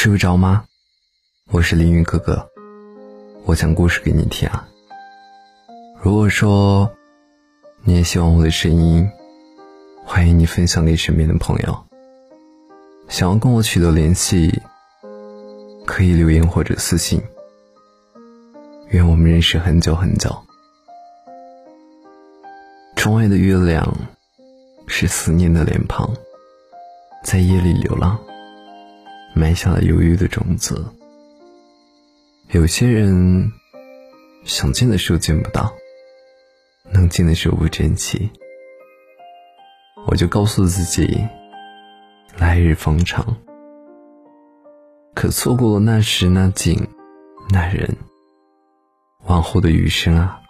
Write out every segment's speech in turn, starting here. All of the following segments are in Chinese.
睡不着吗？我是凌云哥哥，我讲故事给你听啊。如果说你也喜欢我的声音，欢迎你分享给身边的朋友。想要跟我取得联系，可以留言或者私信。愿我们认识很久很久。窗外的月亮是思念的脸庞，在夜里流浪。埋下了犹豫的种子。有些人想见的时候见不到，能见的时候不珍惜。我就告诉自己，来日方长。可错过了那时那景那人，往后的余生啊，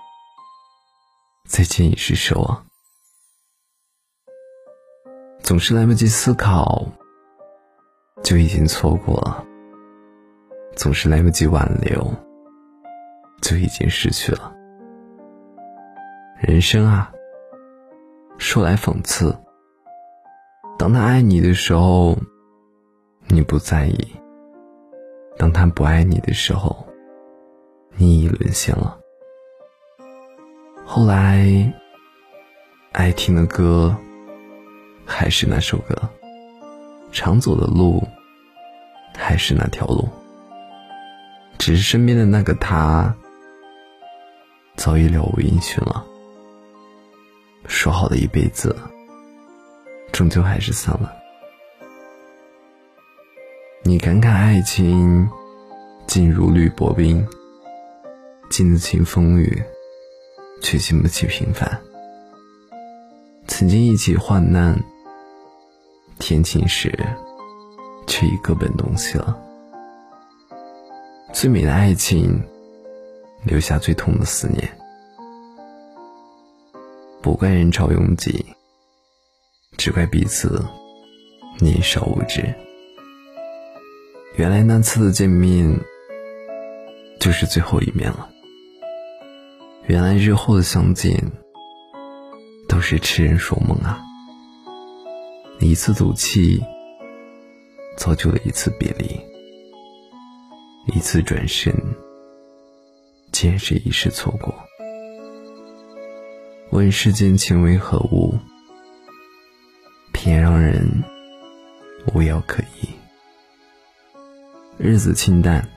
再见已是奢望。总是来不及思考。就已经错过了，总是来不及挽留，就已经失去了。人生啊，说来讽刺。当他爱你的时候，你不在意；当他不爱你的时候，你已沦陷了。后来，爱听的歌，还是那首歌。常走的路，还是那条路，只是身边的那个他，早已了无音讯了。说好的一辈子，终究还是散了。你感慨爱情，静如履薄冰，经得起风雨，却经不起平凡。曾经一起患难。天晴时，却已各奔东西了。最美的爱情，留下最痛的思念。不怪人潮拥挤，只怪彼此年少无知。原来那次的见面，就是最后一面了。原来日后的相见，都是痴人说梦啊。一次赌气，造就了一次别离；一次转身，竟是一世错过。问世间情为何物，偏让人无药可医。日子清淡，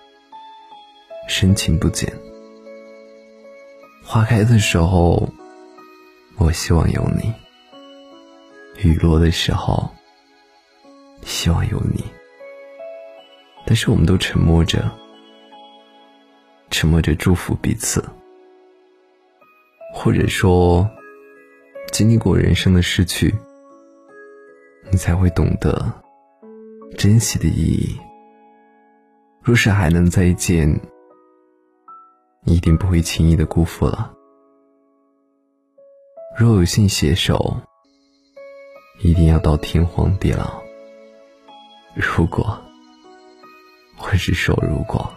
深情不减。花开的时候，我希望有你。雨落的时候，希望有你。但是我们都沉默着，沉默着祝福彼此，或者说，经历过人生的失去，你才会懂得珍惜的意义。若是还能再见，一定不会轻易的辜负了。若有幸携手。一定要到天荒地老。如果，我是说如果。